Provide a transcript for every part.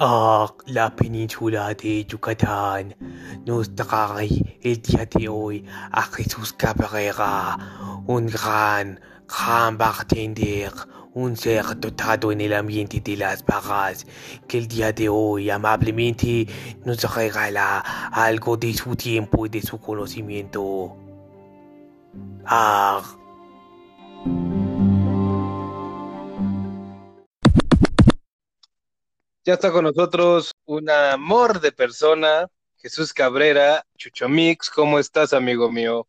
Ah, la península de Yucatán. Nos trae el día de hoy a Jesús Cabrera, un gran, gran bartender, un ser dotado en el ambiente de las barras, que el día de hoy amablemente nos regala algo de su tiempo y de su conocimiento. Ah. Ya está con nosotros un amor de persona, Jesús Cabrera, Chucho Mix. ¿Cómo estás, amigo mío?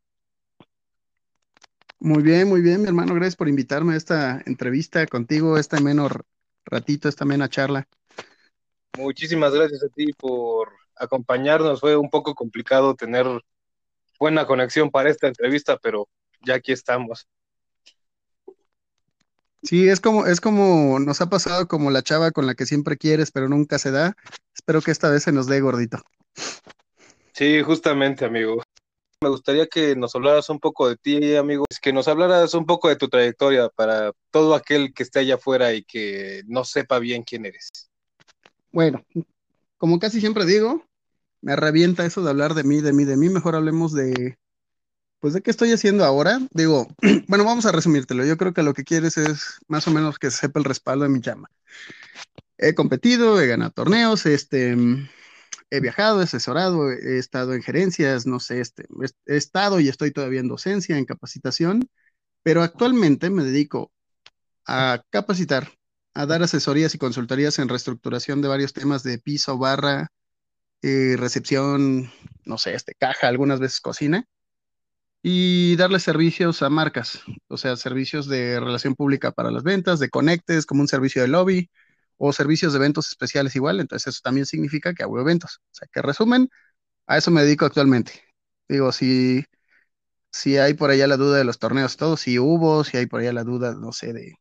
Muy bien, muy bien, mi hermano. Gracias por invitarme a esta entrevista contigo, esta menor ratito, esta mena charla. Muchísimas gracias a ti por acompañarnos. Fue un poco complicado tener buena conexión para esta entrevista, pero ya aquí estamos. Sí, es como, es como nos ha pasado como la chava con la que siempre quieres, pero nunca se da. Espero que esta vez se nos dé gordito. Sí, justamente, amigo. Me gustaría que nos hablaras un poco de ti, amigo, que nos hablaras un poco de tu trayectoria para todo aquel que esté allá afuera y que no sepa bien quién eres. Bueno, como casi siempre digo, me revienta eso de hablar de mí, de mí, de mí. Mejor hablemos de, pues de qué estoy haciendo ahora, digo, bueno, vamos a resumírtelo. Yo creo que lo que quieres es más o menos que sepa el respaldo de mi llama. He competido, he ganado torneos, este, he viajado, he asesorado, he estado en gerencias, no sé, este, he estado y estoy todavía en docencia, en capacitación, pero actualmente me dedico a capacitar, a dar asesorías y consultorías en reestructuración de varios temas de piso, barra, eh, recepción, no sé, este, caja, algunas veces cocina y darle servicios a marcas, o sea, servicios de relación pública para las ventas, de conectes, como un servicio de lobby o servicios de eventos especiales igual. Entonces, eso también significa que hago eventos. O sea, que resumen, a eso me dedico actualmente. Digo, si, si hay por allá la duda de los torneos, todo, si hubo, si hay por allá la duda, no sé, de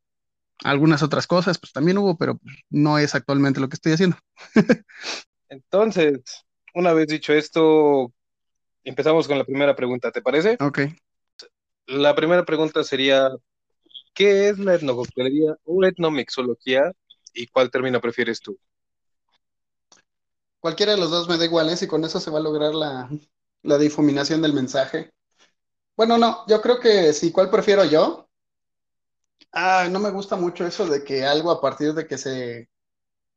algunas otras cosas, pues también hubo, pero no es actualmente lo que estoy haciendo. Entonces, una vez dicho esto, empezamos con la primera pregunta, ¿te parece? Ok. La primera pregunta sería, ¿qué es la etnococtelería o etnomixología y cuál término prefieres tú? Cualquiera de los dos me da igual, ¿eh? Si con eso se va a lograr la, la difuminación del mensaje. Bueno, no, yo creo que sí, ¿cuál prefiero yo? Ah, no me gusta mucho eso de que algo a partir de que se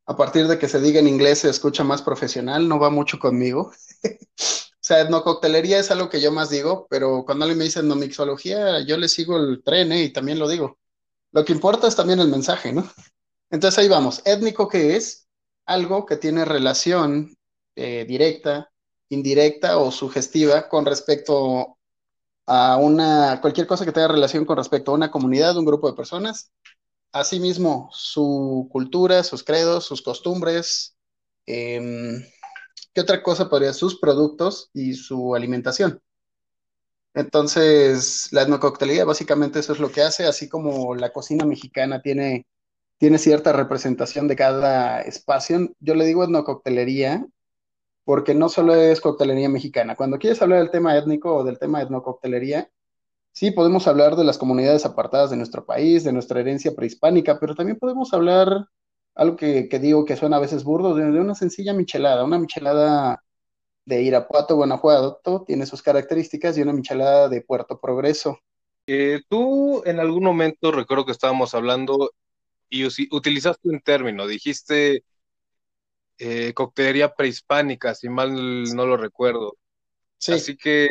a partir de que se diga en inglés se escucha más profesional, no va mucho conmigo. O sea, etnococtelería es algo que yo más digo, pero cuando alguien me dice etnomixología, yo le sigo el tren ¿eh? y también lo digo. Lo que importa es también el mensaje, ¿no? Entonces ahí vamos. Étnico, ¿qué es? Algo que tiene relación eh, directa, indirecta o sugestiva con respecto a una, cualquier cosa que tenga relación con respecto a una comunidad, un grupo de personas. Asimismo, su cultura, sus credos, sus costumbres, eh, ¿qué otra cosa podría? Sus productos y su alimentación. Entonces, la etnococtelería básicamente eso es lo que hace, así como la cocina mexicana tiene, tiene cierta representación de cada espacio. Yo le digo etnococtelería porque no solo es coctelería mexicana. Cuando quieres hablar del tema étnico o del tema etnococtelería, sí podemos hablar de las comunidades apartadas de nuestro país, de nuestra herencia prehispánica, pero también podemos hablar algo que, digo que suena a veces burdo, de, una sencilla michelada, una michelada de Irapuato, Guanajuato, tiene sus características y una michelada de Puerto Progreso. Eh, tú en algún momento, recuerdo que estábamos hablando y utilizaste un término, dijiste eh, coctelería prehispánica, si mal no lo recuerdo. Sí. Así que,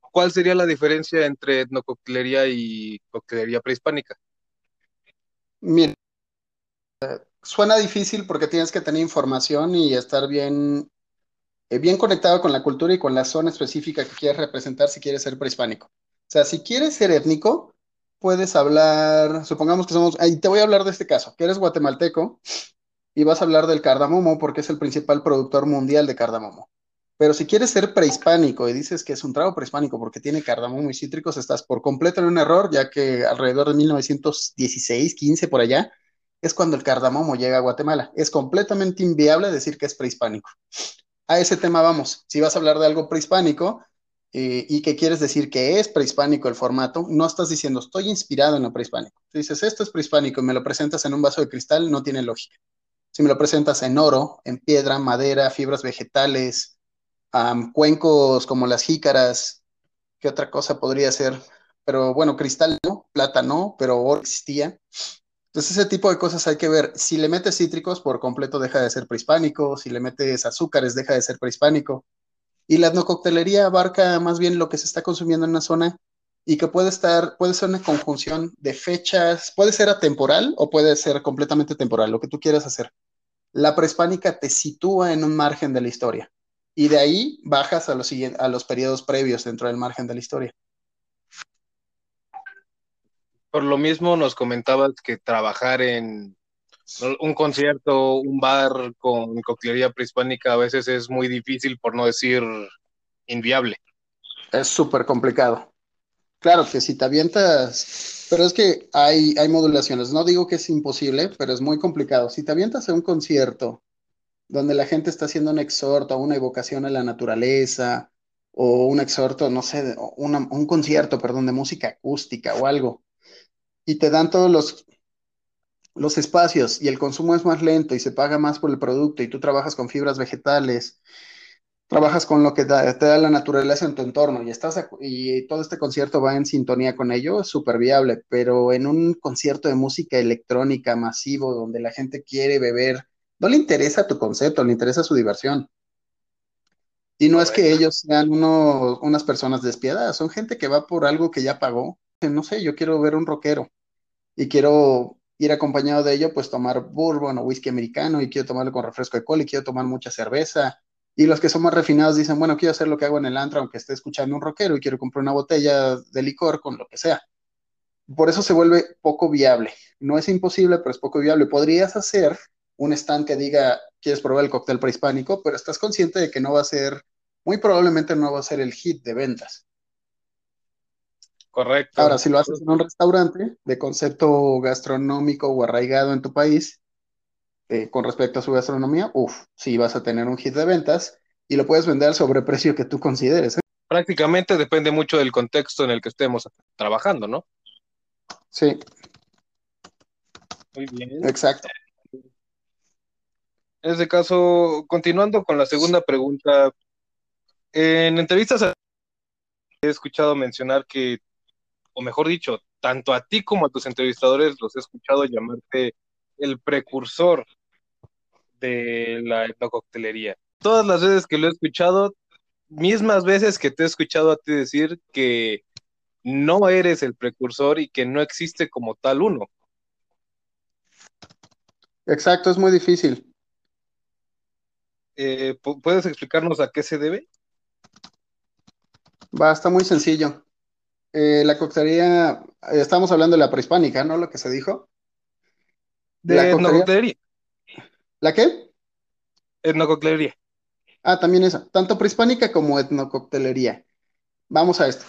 ¿cuál sería la diferencia entre etnococtelería y coctelería prehispánica? Mira, suena difícil porque tienes que tener información y estar bien, eh, bien conectado con la cultura y con la zona específica que quieres representar si quieres ser prehispánico. O sea, si quieres ser étnico, puedes hablar, supongamos que somos, y te voy a hablar de este caso, que eres guatemalteco y vas a hablar del cardamomo porque es el principal productor mundial de cardamomo. Pero si quieres ser prehispánico y dices que es un trago prehispánico porque tiene cardamomo y cítricos, estás por completo en un error, ya que alrededor de 1916, 15 por allá, es cuando el cardamomo llega a Guatemala. Es completamente inviable decir que es prehispánico. a ese tema vamos. Si vas a hablar de algo prehispánico eh, y que quieres decir que es prehispánico el formato, no estás diciendo estoy inspirado en lo prehispánico. Si dices esto es prehispánico y me lo presentas en un vaso de cristal, no tiene lógica. Si me lo presentas en oro, en piedra, madera, fibras vegetales, cuencos como las jícaras, ¿qué otra cosa podría ser? Pero bueno, cristal no, plata no, pero oro existía. Entonces ese tipo de cosas hay que ver. Si le metes cítricos, por completo deja de ser prehispánico. Si le metes azúcares, deja de ser prehispánico. Y la etnococtelería abarca más bien lo que se está consumiendo en una zona y que puede estar, puede ser una conjunción de fechas, puede ser atemporal o puede ser completamente temporal, lo que tú quieras hacer. La prehispánica te sitúa en un margen de la historia y de ahí bajas a los, a los periodos previos dentro del margen de la historia. Por lo mismo nos comentabas que trabajar en un concierto, un bar con coctelería prehispánica a veces es muy difícil, por no decir inviable. Es súper complicado. Claro que si te avientas, pero es que hay, hay modulaciones. No digo que es imposible, pero es muy complicado. Si te avientas a un concierto donde la gente está haciendo un exhorto, una evocación a la naturaleza, o un exhorto, no sé, un concierto, perdón, de música acústica o algo, y te dan todos los, los espacios y el consumo es más lento y se paga más por el producto y tú trabajas con fibras vegetales, trabajas con lo que te da la naturaleza en tu entorno y estás y todo este concierto va en sintonía con ello, es súper viable, pero en un concierto de música electrónica masivo donde la gente quiere beber, no le interesa tu concepto, le interesa su diversión. Y no es que ellos sean unas personas despiadadas, son gente que va por algo que ya pagó no sé, yo quiero ver un rockero y quiero ir acompañado de ello, pues tomar bourbon o whisky americano y quiero tomarlo con refresco de cola y quiero tomar mucha cerveza. Y los que son más refinados dicen, bueno, quiero hacer lo que hago en el antro aunque esté escuchando un rockero y quiero comprar una botella de licor con lo que sea. Por eso se vuelve poco viable. No es imposible, pero es poco viable. Podrías hacer un stand que diga, quieres probar el cóctel prehispánico, pero estás consciente de que no va a ser, muy probablemente no va a ser el hit de ventas. Correcto. Ahora, si lo haces en un restaurante de concepto gastronómico o arraigado en tu país, eh, con respecto a su gastronomía, uff, sí vas a tener un hit de ventas y lo puedes vender al sobreprecio que tú consideres. ¿eh? Prácticamente depende mucho del contexto en el que estemos trabajando, ¿no? Sí. Muy bien. Exacto. En este caso, continuando con la segunda pregunta, en entrevistas he escuchado mencionar que o mejor dicho, tanto a ti como a tus entrevistadores los he escuchado llamarte el precursor de la etnococtelería. Todas las veces que lo he escuchado, mismas veces que te he escuchado a ti decir que no eres el precursor y que no existe como tal uno. Exacto, es muy difícil. Eh, ¿Puedes explicarnos a qué se debe? Va, está muy sencillo. Eh, la coctelería, estamos hablando de la prehispánica, ¿no? Lo que se dijo. De la etnococtelería. ¿La qué? Etnococtelería. Ah, también esa. Tanto prehispánica como etnococtelería. Vamos a esto.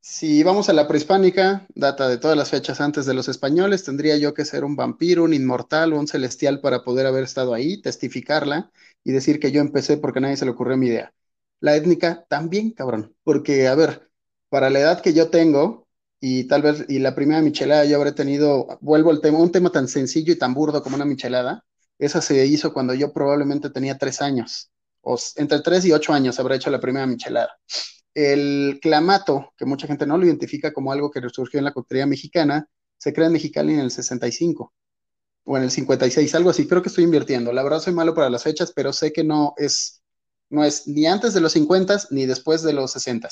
Si vamos a la prehispánica, data de todas las fechas antes de los españoles, tendría yo que ser un vampiro, un inmortal o un celestial para poder haber estado ahí, testificarla y decir que yo empecé porque a nadie se le ocurrió mi idea. La étnica también, cabrón, porque, a ver, para la edad que yo tengo, y tal vez, y la primera michelada yo habré tenido, vuelvo al tema, un tema tan sencillo y tan burdo como una michelada, esa se hizo cuando yo probablemente tenía tres años, o entre tres y ocho años habré hecho la primera michelada. El clamato, que mucha gente no lo identifica como algo que surgió en la coctelería mexicana, se crea en Mexicali en el 65 o en el 56, algo así, creo que estoy invirtiendo. La verdad soy malo para las fechas, pero sé que no es, no es ni antes de los 50 ni después de los 60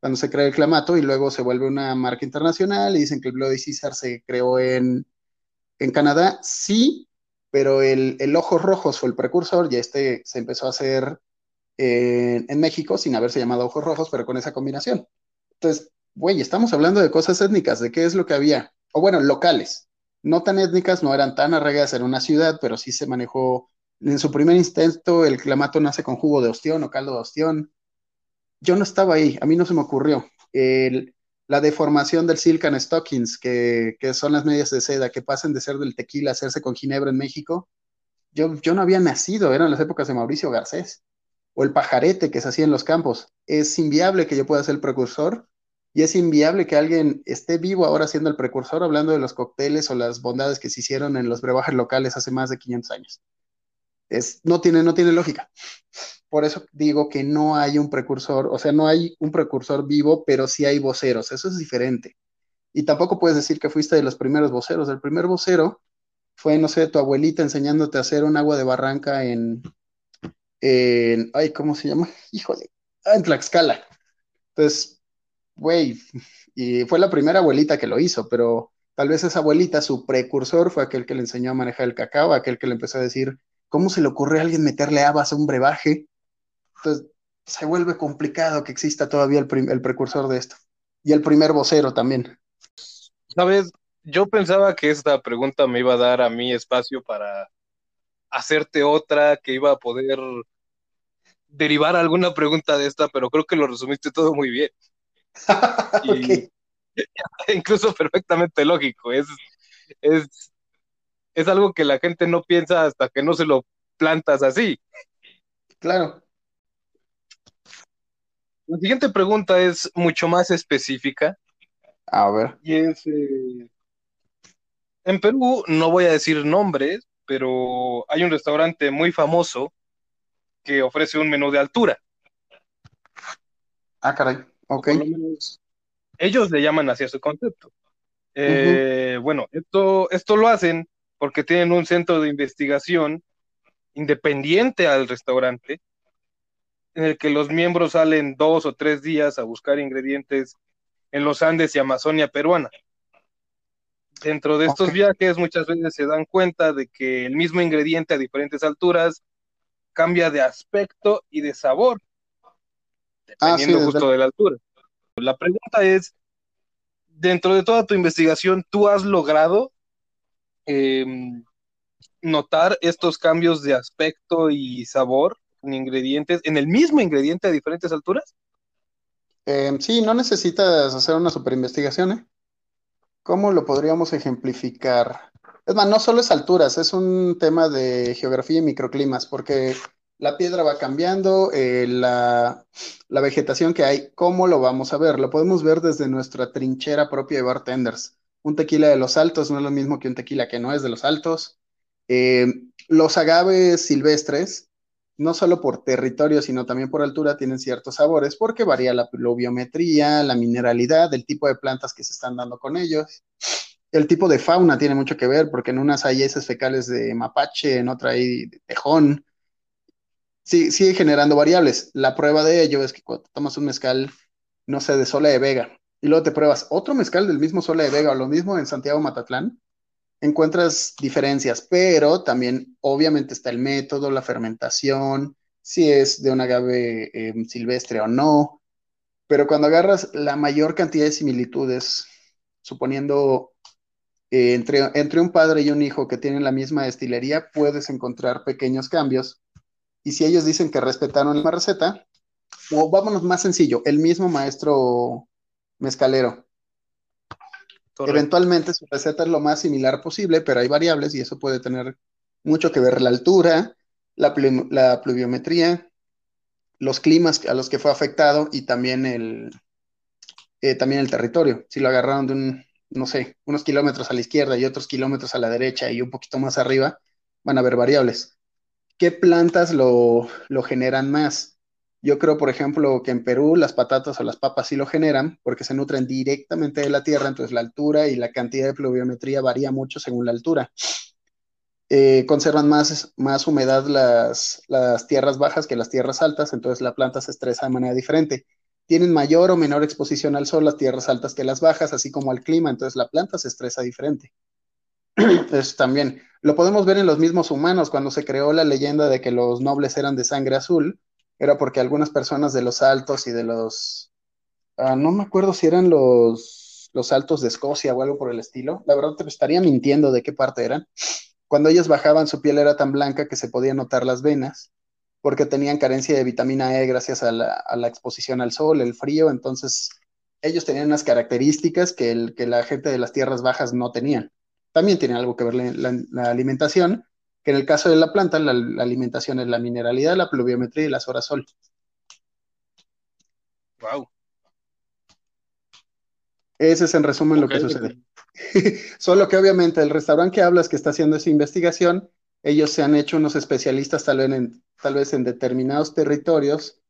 cuando se crea el clamato y luego se vuelve una marca internacional y dicen que el Bloody Caesar se creó en, en Canadá, sí, pero el, el Ojos Rojos fue el precursor y este se empezó a hacer en, en México sin haberse llamado Ojos Rojos, pero con esa combinación. Entonces, güey, estamos hablando de cosas étnicas, de qué es lo que había, o bueno, locales, no tan étnicas, no eran tan arraigadas en una ciudad, pero sí se manejó, en su primer intento el clamato nace con jugo de ostión o caldo de ostión, yo no estaba ahí, a mí no se me ocurrió. la deformación del silk and stockings, que, son las medias de seda, que pasen de ser del tequila a hacerse con ginebra en México, yo, yo no había nacido, eran las épocas de Mauricio Garcés, o el pajarete que se hacía en los campos. Es inviable que yo pueda ser el precursor y es inviable que alguien esté vivo ahora siendo el precursor hablando de los cócteles o las bondades que se hicieron en los brebajes locales hace más de 500 años. Es, no, tiene, no tiene lógica. Por eso digo que no hay un precursor, o sea, no hay un precursor vivo, pero sí hay voceros, eso es diferente. Y tampoco puedes decir que fuiste de los primeros voceros. El primer vocero fue, no sé, tu abuelita enseñándote a hacer un agua de barranca en, en ay, ¿cómo se llama? Híjole, ah, en Tlaxcala. Entonces, güey, y fue la primera abuelita que lo hizo, pero tal vez esa abuelita, su precursor fue aquel que le enseñó a manejar el cacao, aquel que le empezó a decir, ¿cómo se le ocurre a alguien meterle habas a un brebaje? Entonces, se vuelve complicado que exista todavía el, el precursor de esto. Y el primer vocero también. Sabes, yo pensaba que esta pregunta me iba a dar a mí espacio para hacerte otra, que iba a poder derivar alguna pregunta de esta, pero creo que lo resumiste todo muy bien. y, incluso perfectamente lógico. Es, es, es algo que la gente no piensa hasta que no se lo plantas así. Claro. La siguiente pregunta es mucho más específica. A ver. Y es, eh, en Perú, no voy a decir nombres, pero hay un restaurante muy famoso que ofrece un menú de altura. Ah, caray, ok. ellos le llaman hacia su concepto. Eh, bueno, esto, esto lo hacen porque tienen un centro de investigación independiente al restaurante, en el que los miembros salen dos o tres días a buscar ingredientes en los Andes y Amazonia peruana. Dentro de estos viajes muchas veces se dan cuenta de que el mismo ingrediente a diferentes alturas cambia de aspecto y de sabor, ah, dependiendo justo de la altura. La pregunta es, dentro de toda tu investigación, ¿tú has logrado em, notar estos cambios de aspecto y sabor en ingredientes, en el mismo ingrediente a diferentes alturas? Em, sí, no necesitas hacer una super investigación, ¿eh? ¿Cómo lo podríamos ejemplificar? Es más, no solo es alturas, es un tema de geografía y microclimas, porque la piedra va cambiando, eh, la, la, vegetación que hay, ¿cómo lo vamos a ver? Lo podemos ver desde nuestra trinchera propia de bartenders. Un tequila de los altos no es lo mismo que un tequila que no es de los altos. Eh, los agaves silvestres, no solo por territorio, sino también por altura, tienen ciertos sabores porque varía la pluviometría, la mineralidad, el tipo de plantas que se están dando con ellos. El tipo de fauna tiene mucho que ver porque en unas hay heces fecales de mapache, en otra hay de tejón. Sí, sigue generando variables. La prueba de ello es que cuando tomas un mezcal, no sé, de Sola de Vega, y luego te pruebas otro mezcal del mismo Sola de Vega o lo mismo en Santiago Matatlán, encuentras diferencias, pero también obviamente está el método, la fermentación, si es de un agave em, silvestre o no, pero cuando agarras la mayor cantidad de similitudes, suponiendo eh, entre, entre un padre y un hijo que tienen la misma destilería, puedes encontrar pequeños cambios. Y si ellos dicen que respetaron la receta, o vámonos más sencillo, el mismo maestro mezcalero Eventualmente su receta es lo más similar posible, pero hay variables y eso puede tener mucho que ver la altura, la, pluviometría, los climas a los que fue afectado y también el, eh, también el territorio. Si lo agarraron de un, no sé, unos kilómetros a la izquierda y otros kilómetros a la derecha y un poquito más arriba, van a haber variables. ¿Qué plantas lo, lo generan más? Yo creo, por ejemplo, que en Perú las patatas o las papas sí lo generan porque se nutren directamente de la tierra, entonces la altura y la cantidad de pluviometría varía mucho según la altura. Eh, conservan más, más humedad las, las tierras bajas que las tierras altas, entonces la planta se estresa de manera diferente. Tienen mayor o menor exposición al sol las tierras altas que las bajas, así como al clima, entonces la planta se estresa diferente. Eso también. Lo podemos ver en los mismos humanos cuando se creó la leyenda de que los nobles eran de sangre azul era porque algunas personas de los altos y de los, ah, no me acuerdo si eran los, los altos de Escocia o algo por el estilo, la verdad te estaría mintiendo de qué parte eran. Cuando ellos bajaban su piel era tan blanca que se podían notar las venas, porque tenían carencia de vitamina E gracias a la, a la exposición al sol, el frío, entonces ellos tenían unas características que, el, que la gente de las tierras bajas no tenían. También tiene algo que ver la, la alimentación, que en el caso de la planta, la, alimentación es la mineralidad, la pluviometría y las horas sol. Wow. Ese es en resumen lo que sucede. Solo que obviamente el restaurante que hablas que está haciendo esa investigación, ellos se han hecho unos especialistas tal vez en, tal vez en determinados territorios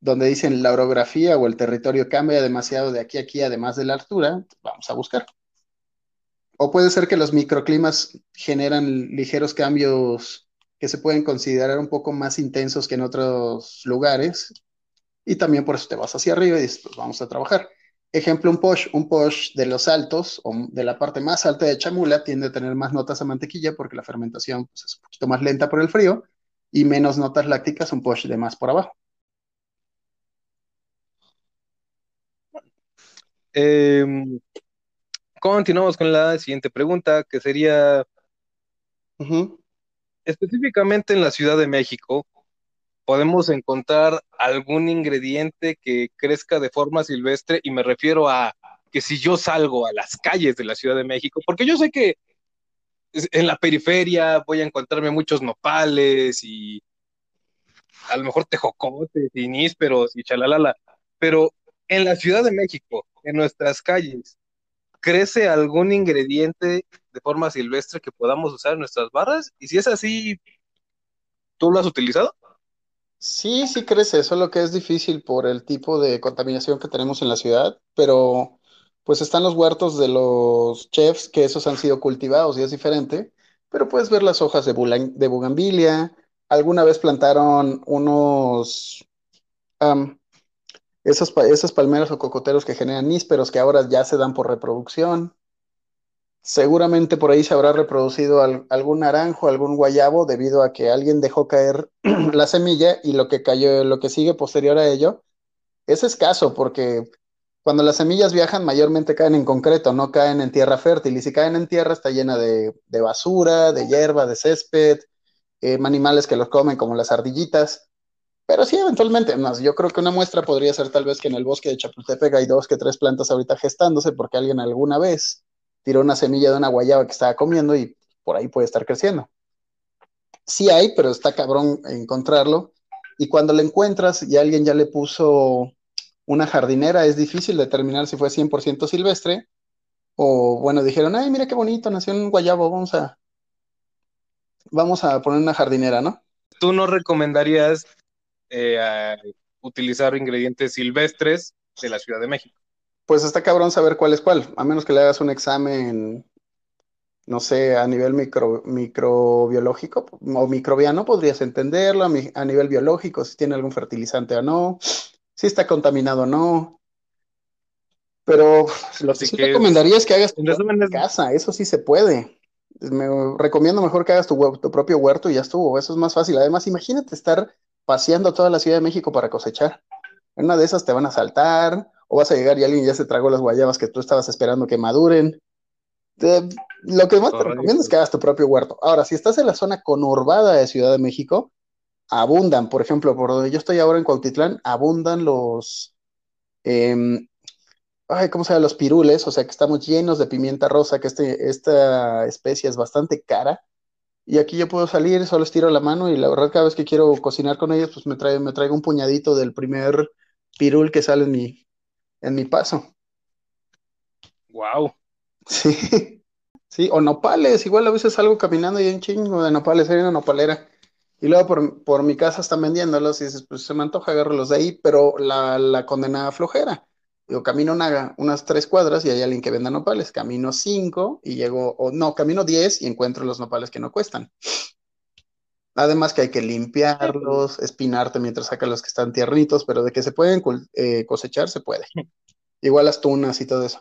donde dicen la orografía o el territorio cambia demasiado de aquí a aquí, además de la altura, vamos a buscar. O puede ser que los microclimas generan ligeros cambios que se pueden considerar un poco más intensos que en otros lugares, y también por eso te vas hacia arriba y dices, pues vamos a trabajar. Ejemplo, un posh, un posh de los altos o de la parte más alta de Chamula tiende a tener más notas a mantequilla porque la fermentación pues, es un poquito más lenta por el frío y menos notas lácticas un posh de más por abajo. Em, continuamos con la siguiente pregunta, que sería específicamente en la Ciudad de México, podemos encontrar algún ingrediente que crezca de forma silvestre y me refiero a que si yo salgo a las calles de la Ciudad de México, porque yo sé que en la periferia voy a encontrarme muchos nopales y a lo mejor tejocotes y nísperos y chalalala, pero en la Ciudad de México, en nuestras calles, ¿crece algún ingrediente de forma silvestre que podamos usar en nuestras barras? Y si es así, ¿tú lo has utilizado? Sí, sí crece, solo que es difícil por el tipo de contaminación que tenemos en la ciudad, pero pues están los huertos de los chefs, que esos han sido cultivados y es diferente, pero puedes ver las hojas de, de bugambilia, alguna vez plantaron unos, esas, esas palmeras o cocoteros que generan nísperos que ahora ya se dan por reproducción. Seguramente por ahí se habrá reproducido algún naranjo, algún guayabo, debido a que alguien dejó caer la semilla y lo que cayó, lo que sigue posterior a ello es escaso, porque cuando las semillas viajan mayormente caen en concreto, no caen en tierra fértil, y si caen en tierra está llena de, basura, de hierba, de césped, eh, animales que los comen como las ardillitas. Pero sí, eventualmente, más, yo creo que una muestra podría ser tal vez que en el bosque de Chapultepec hay dos que tres plantas ahorita gestándose porque alguien alguna vez tiró una semilla de una guayaba que estaba comiendo y por ahí puede estar creciendo. Sí hay, pero está cabrón encontrarlo. Y cuando lo encuentras y alguien ya le puso una jardinera, es difícil determinar si fue 100% silvestre o, bueno, dijeron, ay, mira qué bonito, nació un guayabo, vamos a, vamos a poner una jardinera, ¿no? ¿Tú no recomendarías eh, utilizar ingredientes silvestres de la Ciudad de México? pues está cabrón saber cuál es cuál, a menos que le hagas un examen, no sé, a nivel micro, microbiológico o microbiano, podrías entenderlo, a, nivel biológico, si tiene algún fertilizante o no, si está contaminado o no. Pero lo que sí recomendaría es que hagas tu casa, eso sí se puede. Me recomiendo mejor que hagas tu, tu propio huerto y ya estuvo, eso es más fácil. Además, imagínate estar paseando toda la Ciudad de México para cosechar. En una de esas te van a saltar, o vas a llegar y alguien ya se tragó las guayabas que tú estabas esperando que maduren. lo que más te recomiendo es que hagas tu propio huerto. Ahora, si estás en la zona conurbada de Ciudad de México, abundan, por ejemplo, por donde yo estoy ahora en Cuautitlán, abundan los, em, ay, ¿cómo se llama? Los pirules, o sea que estamos llenos de pimienta rosa, que este, esta especie es bastante cara. Y aquí yo puedo salir, solo estiro la mano y la verdad cada vez que quiero cocinar con ellos, pues me, trae, me traigo un puñadito del primer pirul que sale en mi, en mi paso. Wow. Sí. Sí, o nopales, igual a veces salgo caminando y hay un chingo de nopales, hay una nopalera. Y luego por, por mi casa están vendiéndolos y dices, pues se me antoja agarrarlos de ahí, pero la, la condenada flojera. Yo camino una, unas tres cuadras y hay alguien que venda nopales. Camino cinco y llego, o no, camino diez y encuentro los nopales que no cuestan. Además que hay que limpiarlos, espinarte mientras saca los que están tiernitos, pero de que se pueden eh, cosechar, se puede. Igual las tunas y todo eso.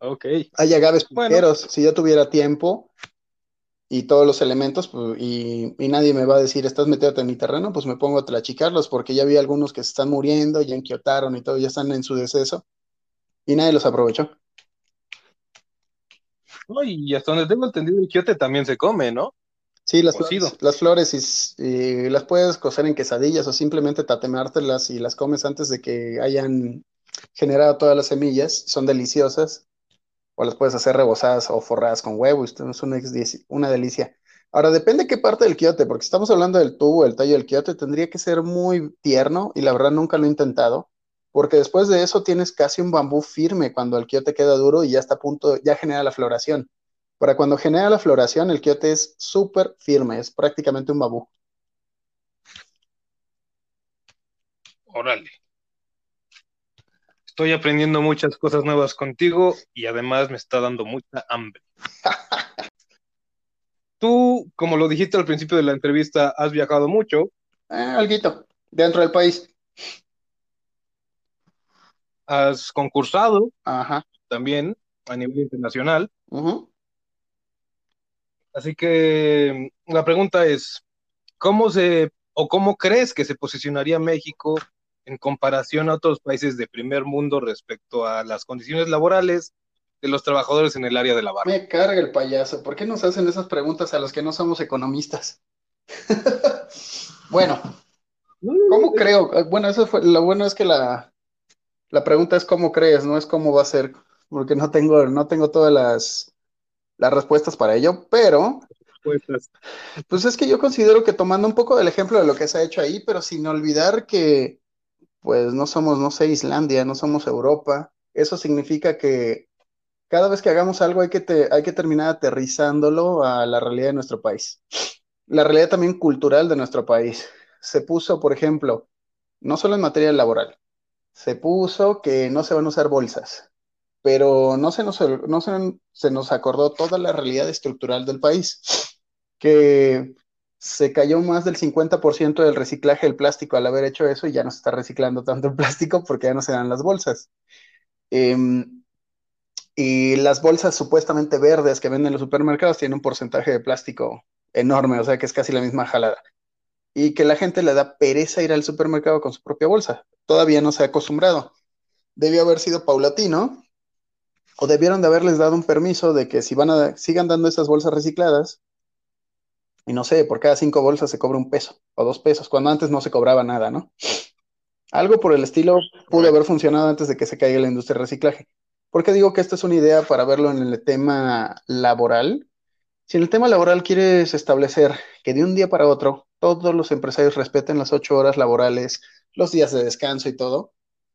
Ok. Hay agaves bueno. Si yo tuviera tiempo y todos los elementos, pues, y, nadie me va a decir, estás metido en mi terreno, pues me pongo a tlachicarlos, porque ya vi algunos que se están muriendo, ya enquiotaron y todo, ya están en su deceso, y nadie los aprovechó. y hasta donde tengo entendido, el quiote también se come, ¿no? Sí, las flores, las flores y, las puedes cocer en quesadillas o simplemente tatemártelas y las comes antes de que hayan generado todas las semillas. Son deliciosas. O las puedes hacer rebozadas o forradas con huevo, es una, una delicia. Ahora, depende qué parte del quiote, porque estamos hablando del tubo, el tallo del quiote, tendría que ser muy tierno y la verdad nunca lo he intentado, porque después de eso tienes casi un bambú firme cuando el quiote queda duro y ya está a punto, ya genera la floración. Para cuando genera la floración, el quiote es súper firme, es prácticamente un bambú. Órale. Estoy aprendiendo muchas cosas nuevas contigo y además me está dando mucha hambre. Tú, como lo dijiste al principio de la entrevista, has viajado mucho. Eh, alguito, dentro del país. Has concursado Ajá. también a nivel internacional. Así que la pregunta es, ¿cómo se o cómo crees que se posicionaría México en comparación a otros países de primer mundo respecto a las condiciones laborales de los trabajadores en el área de la barra. Me carga el payaso. ¿Por qué nos hacen esas preguntas a los que no somos economistas? bueno, ¿cómo creo? Bueno, eso fue, lo bueno es que la, la pregunta es cómo crees, no es cómo va a ser, porque no tengo, no tengo todas las, las respuestas para ello, pero pues es que yo considero que tomando un poco del ejemplo de lo que se ha hecho ahí, pero sin olvidar que pues no somos, no sé, Islandia, no somos Europa. Eso significa que cada vez que hagamos algo hay que, hay que terminar aterrizándolo a la realidad de nuestro país. La realidad también cultural de nuestro país. Se puso, por ejemplo, no solo en materia laboral, se puso que no se van a usar bolsas, pero no se nos, no se, se nos acordó toda la realidad estructural del país, que se cayó más del 50% del reciclaje del plástico al haber hecho eso y ya no se está reciclando tanto el plástico porque ya no se dan las bolsas. Em, y las bolsas supuestamente verdes que venden en los supermercados tienen un porcentaje de plástico enorme, o sea que es casi la misma jalada. Y que la gente le da pereza ir al supermercado con su propia bolsa. Todavía no se ha acostumbrado. Debió haber sido paulatino o debieron de haberles dado un permiso de que si van a sigan dando esas bolsas recicladas, y no sé, por cada cinco bolsas se cobra un peso o dos pesos, cuando antes no se cobraba nada, ¿no? Algo por el estilo pudo haber funcionado antes de que se caiga la industria de reciclaje. ¿Por qué digo que esta es una idea para verlo en el tema laboral? Si en el tema laboral quieres establecer que de un día para otro todos los empresarios respeten las ocho horas laborales, los días de descanso y todo,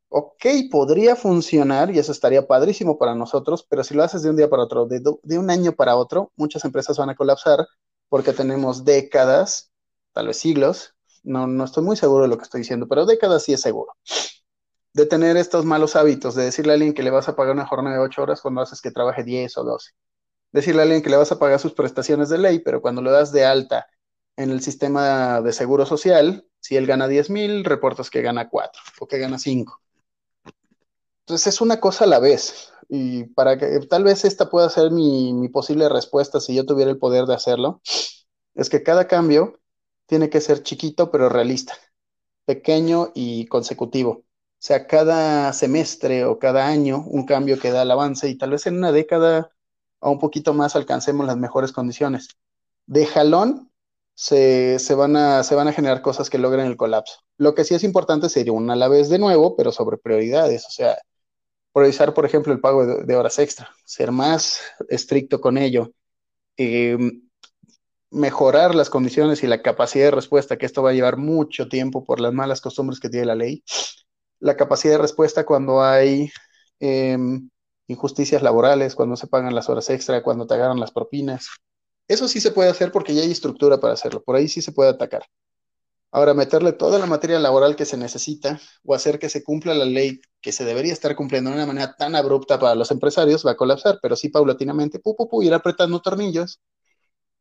ok, podría funcionar y eso estaría padrísimo para nosotros, pero si lo haces de un día para otro, de, de un año para otro, muchas empresas van a colapsar porque tenemos décadas, tal vez siglos, no, no estoy muy seguro de lo que estoy diciendo, pero décadas sí es seguro, de tener estos malos hábitos, de decirle a alguien que le vas a pagar una jornada de 8 horas cuando haces que trabaje 10 o 12. Decirle a alguien que le vas a pagar sus prestaciones de ley, pero cuando lo das de alta en el sistema de seguro social, si él gana 10 mil, reportas que gana 4 o que gana 5. Entonces es una cosa a la vez. Y para que tal vez esta pueda ser mi, mi posible respuesta si yo tuviera el poder de hacerlo, es que cada cambio tiene que ser chiquito pero realista, pequeño y consecutivo. O sea, cada semestre o cada año un cambio que da el avance y tal vez en una década o un poquito más alcancemos las mejores condiciones. De jalón se, se, van a, se van a generar cosas que logren el colapso. Lo que sí es importante sería una a la vez de nuevo, pero sobre prioridades. O sea, priorizar, por ejemplo, el pago de, horas extra, ser más estricto con ello, mejorar las condiciones y la capacidad de respuesta, que esto va a llevar mucho tiempo por las malas costumbres que tiene la ley, la capacidad de respuesta cuando hay em, injusticias laborales, cuando se pagan las horas extra, cuando te agarran las propinas. Eso sí se puede hacer porque ya hay estructura para hacerlo, por ahí sí se puede atacar. Ahora, meterle toda la materia laboral que se necesita o hacer que se cumpla la ley que se debería estar cumpliendo de una manera tan abrupta para los empresarios va a colapsar, pero sí paulatinamente, pu, pu, ir apretando tornillos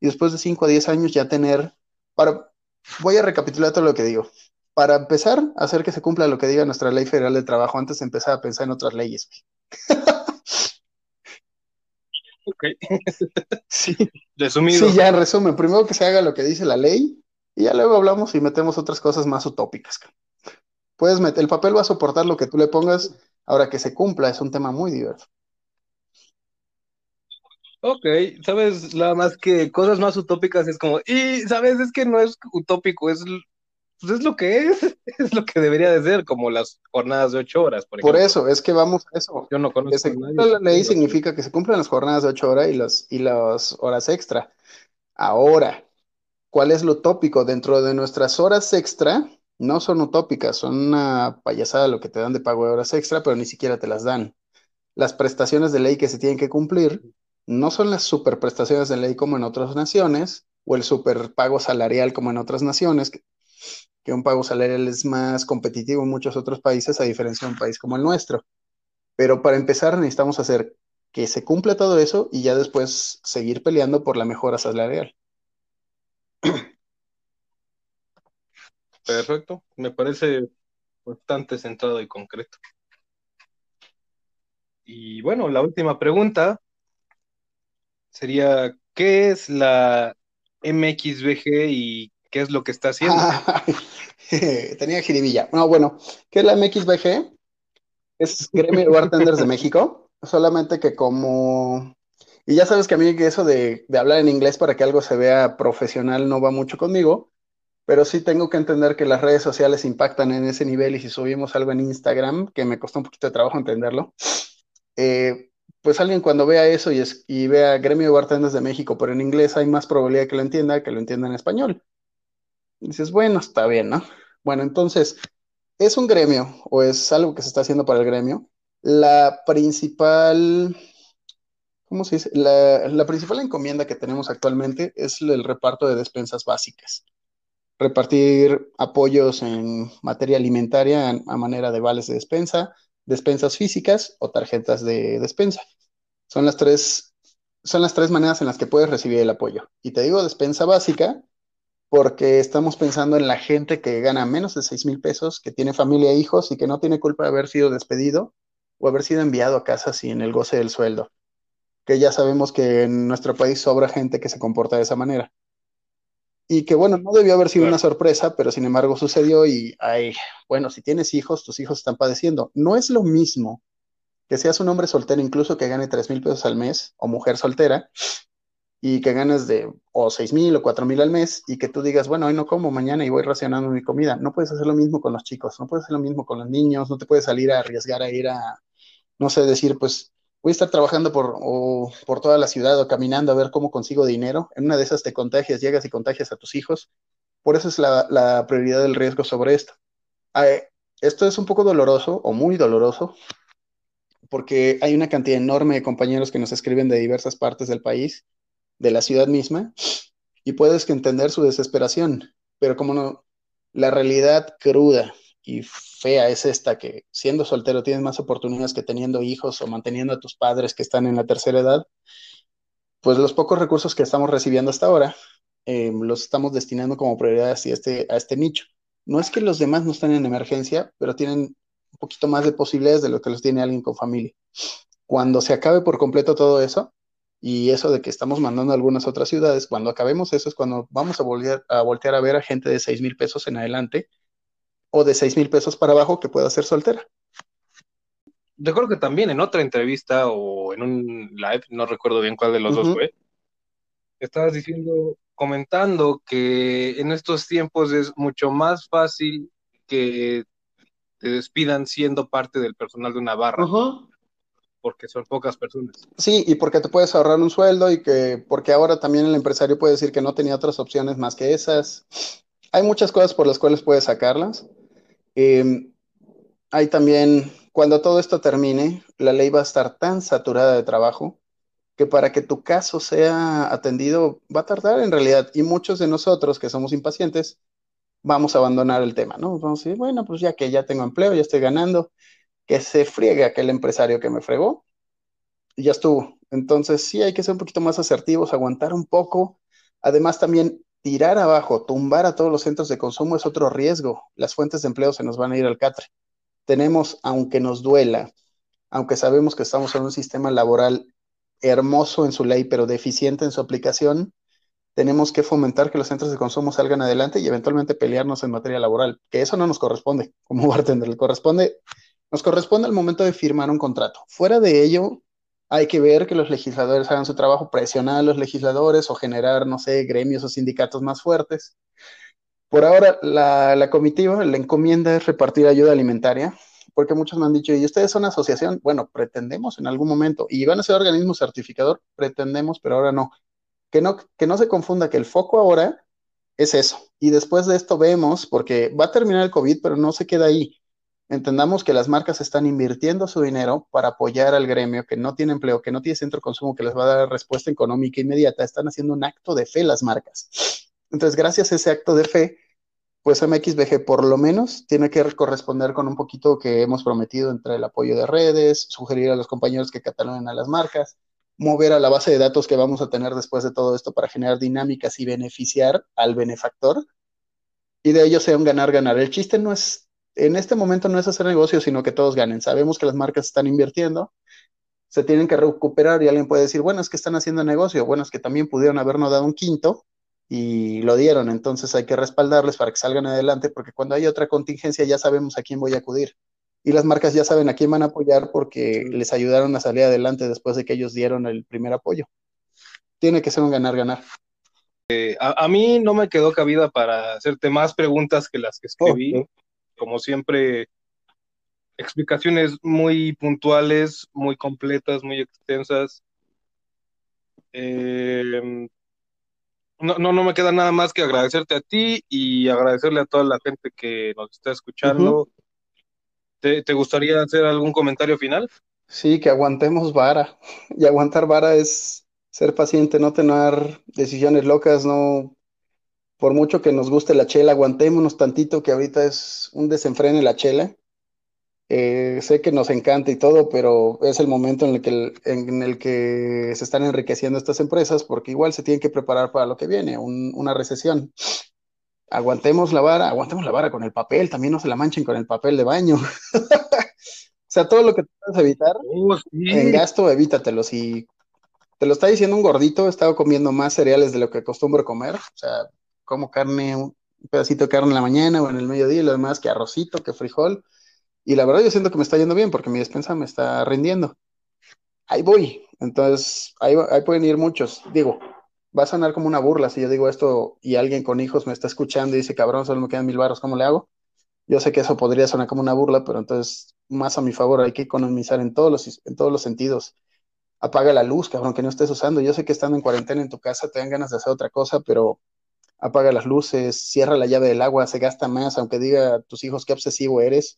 y después de 5 a 10 años ya tener, para, voy a recapitular todo lo que digo. Para empezar, hacer que se cumpla lo que diga nuestra ley federal de trabajo antes de empezar a pensar en otras leyes. ok. sí. Resumido. Sí, ya en resumen, primero que se haga lo que dice la ley y ya luego hablamos y metemos otras cosas más utópicas. Puedes meter, el papel va a soportar lo que tú le pongas, ahora que se cumpla, es un tema muy diverso. Ok, sabes, nada más que cosas más utópicas es como, y sabes, es que no es utópico, es pues es lo que es, es lo que debería de ser, como las jornadas de ocho horas, por ejemplo. Por eso, es que vamos a eso. Yo no conozco la ley significa que se cumplen las jornadas de ocho horas y las, y las horas extra. Ahora, ¿cuál es lo utópico? Dentro de nuestras horas extra, no son utópicas, son una payasada lo que te dan de pago de horas extra, pero ni siquiera te las dan. Las prestaciones de ley que se tienen que cumplir no son las superprestaciones de ley como en otras naciones, o el superpago salarial como en otras naciones, que, que un pago salarial es más competitivo en muchos otros países, a diferencia de un país como el nuestro. Pero para empezar necesitamos hacer que se cumpla todo eso y ya después seguir peleando por la mejora salarial. Perfecto, me parece bastante centrado y concreto. Y bueno, la última pregunta sería, ¿qué es la MXBG y qué es lo que está haciendo? Tenía jiribilla. No, bueno, ¿qué es la MXBG? Es Gremio de Bartenders de México, solamente que como... Y ya sabes que a mí eso de, de hablar en inglés para que algo se vea profesional no va mucho conmigo, pero sí tengo que entender que las redes sociales impactan en ese nivel y si subimos algo en Instagram, que me costó un poquito de trabajo entenderlo, eh, pues alguien cuando vea eso y, es, y vea Gremio de Bartenders de México, pero en inglés hay más probabilidad que lo entienda que lo entienda en español. Y dices, bueno, está bien, ¿no? Bueno, entonces, ¿es un gremio o es algo que se está haciendo para el gremio? La principal, ¿cómo se dice? La, principal encomienda que tenemos actualmente es el reparto de despensas básicas repartir apoyos en materia alimentaria a manera de vales de despensa, despensas físicas o tarjetas de despensa. Son las tres, son las tres maneras en las que puedes recibir el apoyo. Y te digo despensa básica porque estamos pensando en la gente que gana menos de 6 mil pesos, que tiene familia e hijos y que no tiene culpa de haber sido despedido o haber sido enviado a casa sin el goce del sueldo. Que ya sabemos que en nuestro país sobra gente que se comporta de esa manera y que bueno, no debió haber sido una sorpresa, pero sin embargo sucedió y, ay, bueno, si tienes hijos, tus hijos están padeciendo. No es lo mismo que seas un hombre soltero, incluso que gane 3 mil pesos al mes, o mujer soltera, y que ganes de o 6 mil o 4 mil al mes, y que tú digas, bueno, hoy no como, mañana y voy racionando mi comida. No puedes hacer lo mismo con los chicos, no puedes hacer lo mismo con los niños, no te puedes salir a arriesgar a ir a, no sé, decir, pues voy a estar trabajando por, por toda la ciudad o caminando a ver cómo consigo dinero. En una de esas te contagias, llegas y contagias a tus hijos. Por eso es la, prioridad del riesgo sobre esto. Ah, eh, esto es un poco doloroso o muy doloroso porque hay una cantidad enorme de compañeros que nos escriben de diversas partes del país, de la ciudad misma, y puedes entender su desesperación, pero como no, la realidad cruda y fea es esta, que siendo soltero tienes más oportunidades que teniendo hijos o manteniendo a tus padres que están en la tercera edad, pues los pocos recursos que estamos recibiendo hasta ahora em, los estamos destinando como prioridad a este, a este nicho. No es que los demás no estén en emergencia, pero tienen un poquito más de posibilidades de lo que los tiene alguien con familia. Cuando se acabe por completo todo eso, y eso de que estamos mandando a algunas otras ciudades, cuando acabemos eso es cuando vamos a, volver, a voltear a ver a gente de 6 mil pesos en adelante o de 6 mil pesos para abajo que pueda ser soltera. Recuerdo que también en otra entrevista o en un live, no recuerdo bien cuál de los dos fue, estabas diciendo, comentando que en estos tiempos es mucho más fácil que te despidan siendo parte del personal de una barra. Porque son pocas personas. Sí, y porque te puedes ahorrar un sueldo y que porque ahora también el empresario puede decir que no tenía otras opciones más que esas. Hay muchas cosas por las cuales puedes sacarlas. Eh, hay también, cuando todo esto termine, la ley va a estar tan saturada de trabajo que para que tu caso sea atendido va a tardar en realidad. Y muchos de nosotros que somos impacientes vamos a abandonar el tema, ¿no? Vamos a decir, bueno, pues ya que ya tengo empleo, ya estoy ganando, que se friegue aquel empresario que me fregó y ya estuvo. Entonces sí hay que ser un poquito más asertivos, aguantar un poco. Además también tirar abajo, tumbar a todos los centros de consumo es otro riesgo. Las fuentes de empleo se nos van a ir al catre. Tenemos, aunque nos duela, aunque sabemos que estamos en un sistema laboral hermoso en su ley, pero deficiente en su aplicación, tenemos que fomentar que los centros de consumo salgan adelante y eventualmente pelearnos en materia laboral, que eso no nos corresponde como bartender, le corresponde, nos corresponde al momento de firmar un contrato. Fuera de ello, hay que ver que los legisladores hagan su trabajo, presionar a los legisladores o generar, no sé, gremios o sindicatos más fuertes. Por ahora, la, comitiva, la encomienda es repartir ayuda alimentaria, porque muchos me han dicho, ¿y ustedes son asociación? Bueno, pretendemos en algún momento, y van a ser organismo certificador, pretendemos, pero ahora no. Que no, que no se confunda que el foco ahora es eso. Y después de esto vemos, porque va a terminar el COVID, pero no se queda ahí. Entendamos que las marcas están invirtiendo su dinero para apoyar al gremio que no tiene empleo, que no tiene centro consumo, que les va a dar respuesta económica inmediata. Están haciendo un acto de fe las marcas. Entonces, gracias a ese acto de fe, pues MXBG por lo menos tiene que corresponder con un poquito que hemos prometido entre el apoyo de redes, sugerir a los compañeros que catalonen a las marcas, mover a la base de datos que vamos a tener después de todo esto para generar dinámicas y beneficiar al benefactor. Y de ello sea un ganar-ganar. El chiste no es en este momento no es hacer negocio, sino que todos ganen. Sabemos que las marcas están invirtiendo, se tienen que recuperar y alguien puede decir, bueno, es que están haciendo negocio, bueno, es que también pudieron habernos dado un quinto y lo dieron, entonces hay que respaldarles para que salgan adelante, porque cuando hay otra contingencia ya sabemos a quién voy a acudir. Y las marcas ya saben a quién van a apoyar porque les ayudaron a salir adelante después de que ellos dieron el primer apoyo. Tiene que ser un ganar-ganar. Eh, a, mí no me quedó cabida para hacerte más preguntas que las que escribí como siempre, explicaciones muy puntuales, muy completas, muy extensas. Eh, no, no, me queda nada más que agradecerte a ti y agradecerle a toda la gente que nos está escuchando. ¿Te, gustaría hacer algún comentario final? Sí, que aguantemos vara. Y aguantar vara es ser paciente, no tener decisiones locas, no por mucho que nos guste la chela, aguantémonos tantito que ahorita es un desenfrene la chela. Eh, sé que nos encanta y todo, pero es el momento en el, que, en el que se están enriqueciendo estas empresas porque igual se tienen que preparar para lo que viene, una recesión. Aguantemos la vara, aguantemos la vara con el papel, también no se la manchen con el papel de baño. o sea, todo lo que puedas evitar oh, en gasto, evítatelo. Si te lo está diciendo un gordito, he estado comiendo más cereales de lo que acostumbro comer. O sea, como carne, un pedacito de carne en la mañana o en el mediodía y lo demás que arrocito, que frijol. Y la verdad yo siento que me está yendo bien porque mi despensa me está rindiendo. Ahí voy. Entonces, ahí, ahí pueden ir muchos. Digo, va a sonar como una burla si yo digo esto y alguien con hijos me está escuchando y dice, cabrón, solo me quedan mil barros, ¿cómo le hago? Yo sé que eso podría sonar como una burla, pero entonces, más a mi favor, hay que economizar en todos los, en todos los sentidos. Apaga la luz, cabrón, que no estés usando. Yo sé que estando en cuarentena en tu casa te dan ganas de hacer otra cosa, pero apaga las luces, cierra la llave del agua, se gasta más, aunque diga a tus hijos qué obsesivo eres.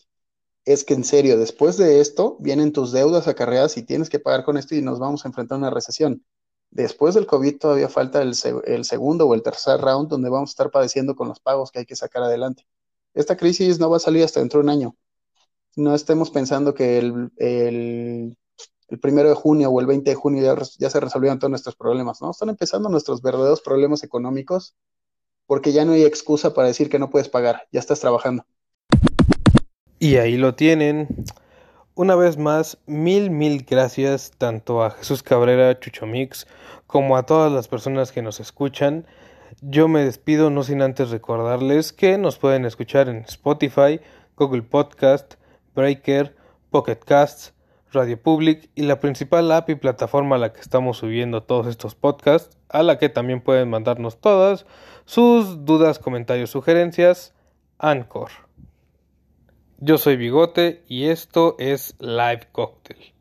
Es que en serio, después de esto vienen tus deudas acarreadas y tienes que pagar con esto y nos vamos a enfrentar a una recesión. Después del COVID todavía falta el, segundo o el tercer round donde vamos a estar padeciendo con los pagos que hay que sacar adelante. Esta crisis no va a salir hasta dentro de un año. No estemos pensando que el, primero de junio o el 20 de junio ya, ya se resolvieron todos nuestros problemas, ¿no? Están empezando nuestros verdaderos problemas económicos porque ya no hay excusa para decir que no puedes pagar, ya estás trabajando. Y ahí lo tienen. Una vez más, mil, mil gracias tanto a Jesús Cabrera, Chucho Mix, como a todas las personas que nos escuchan. Yo me despido no sin antes recordarles que nos pueden escuchar en Spotify, Google Podcast, Breaker, Pocket Casts, Radio Public y la principal app y plataforma a la que estamos subiendo todos estos podcasts, a la que también pueden mandarnos todas sus dudas, comentarios, sugerencias, Anchor. Yo soy Bigote y esto es Live Cocktail.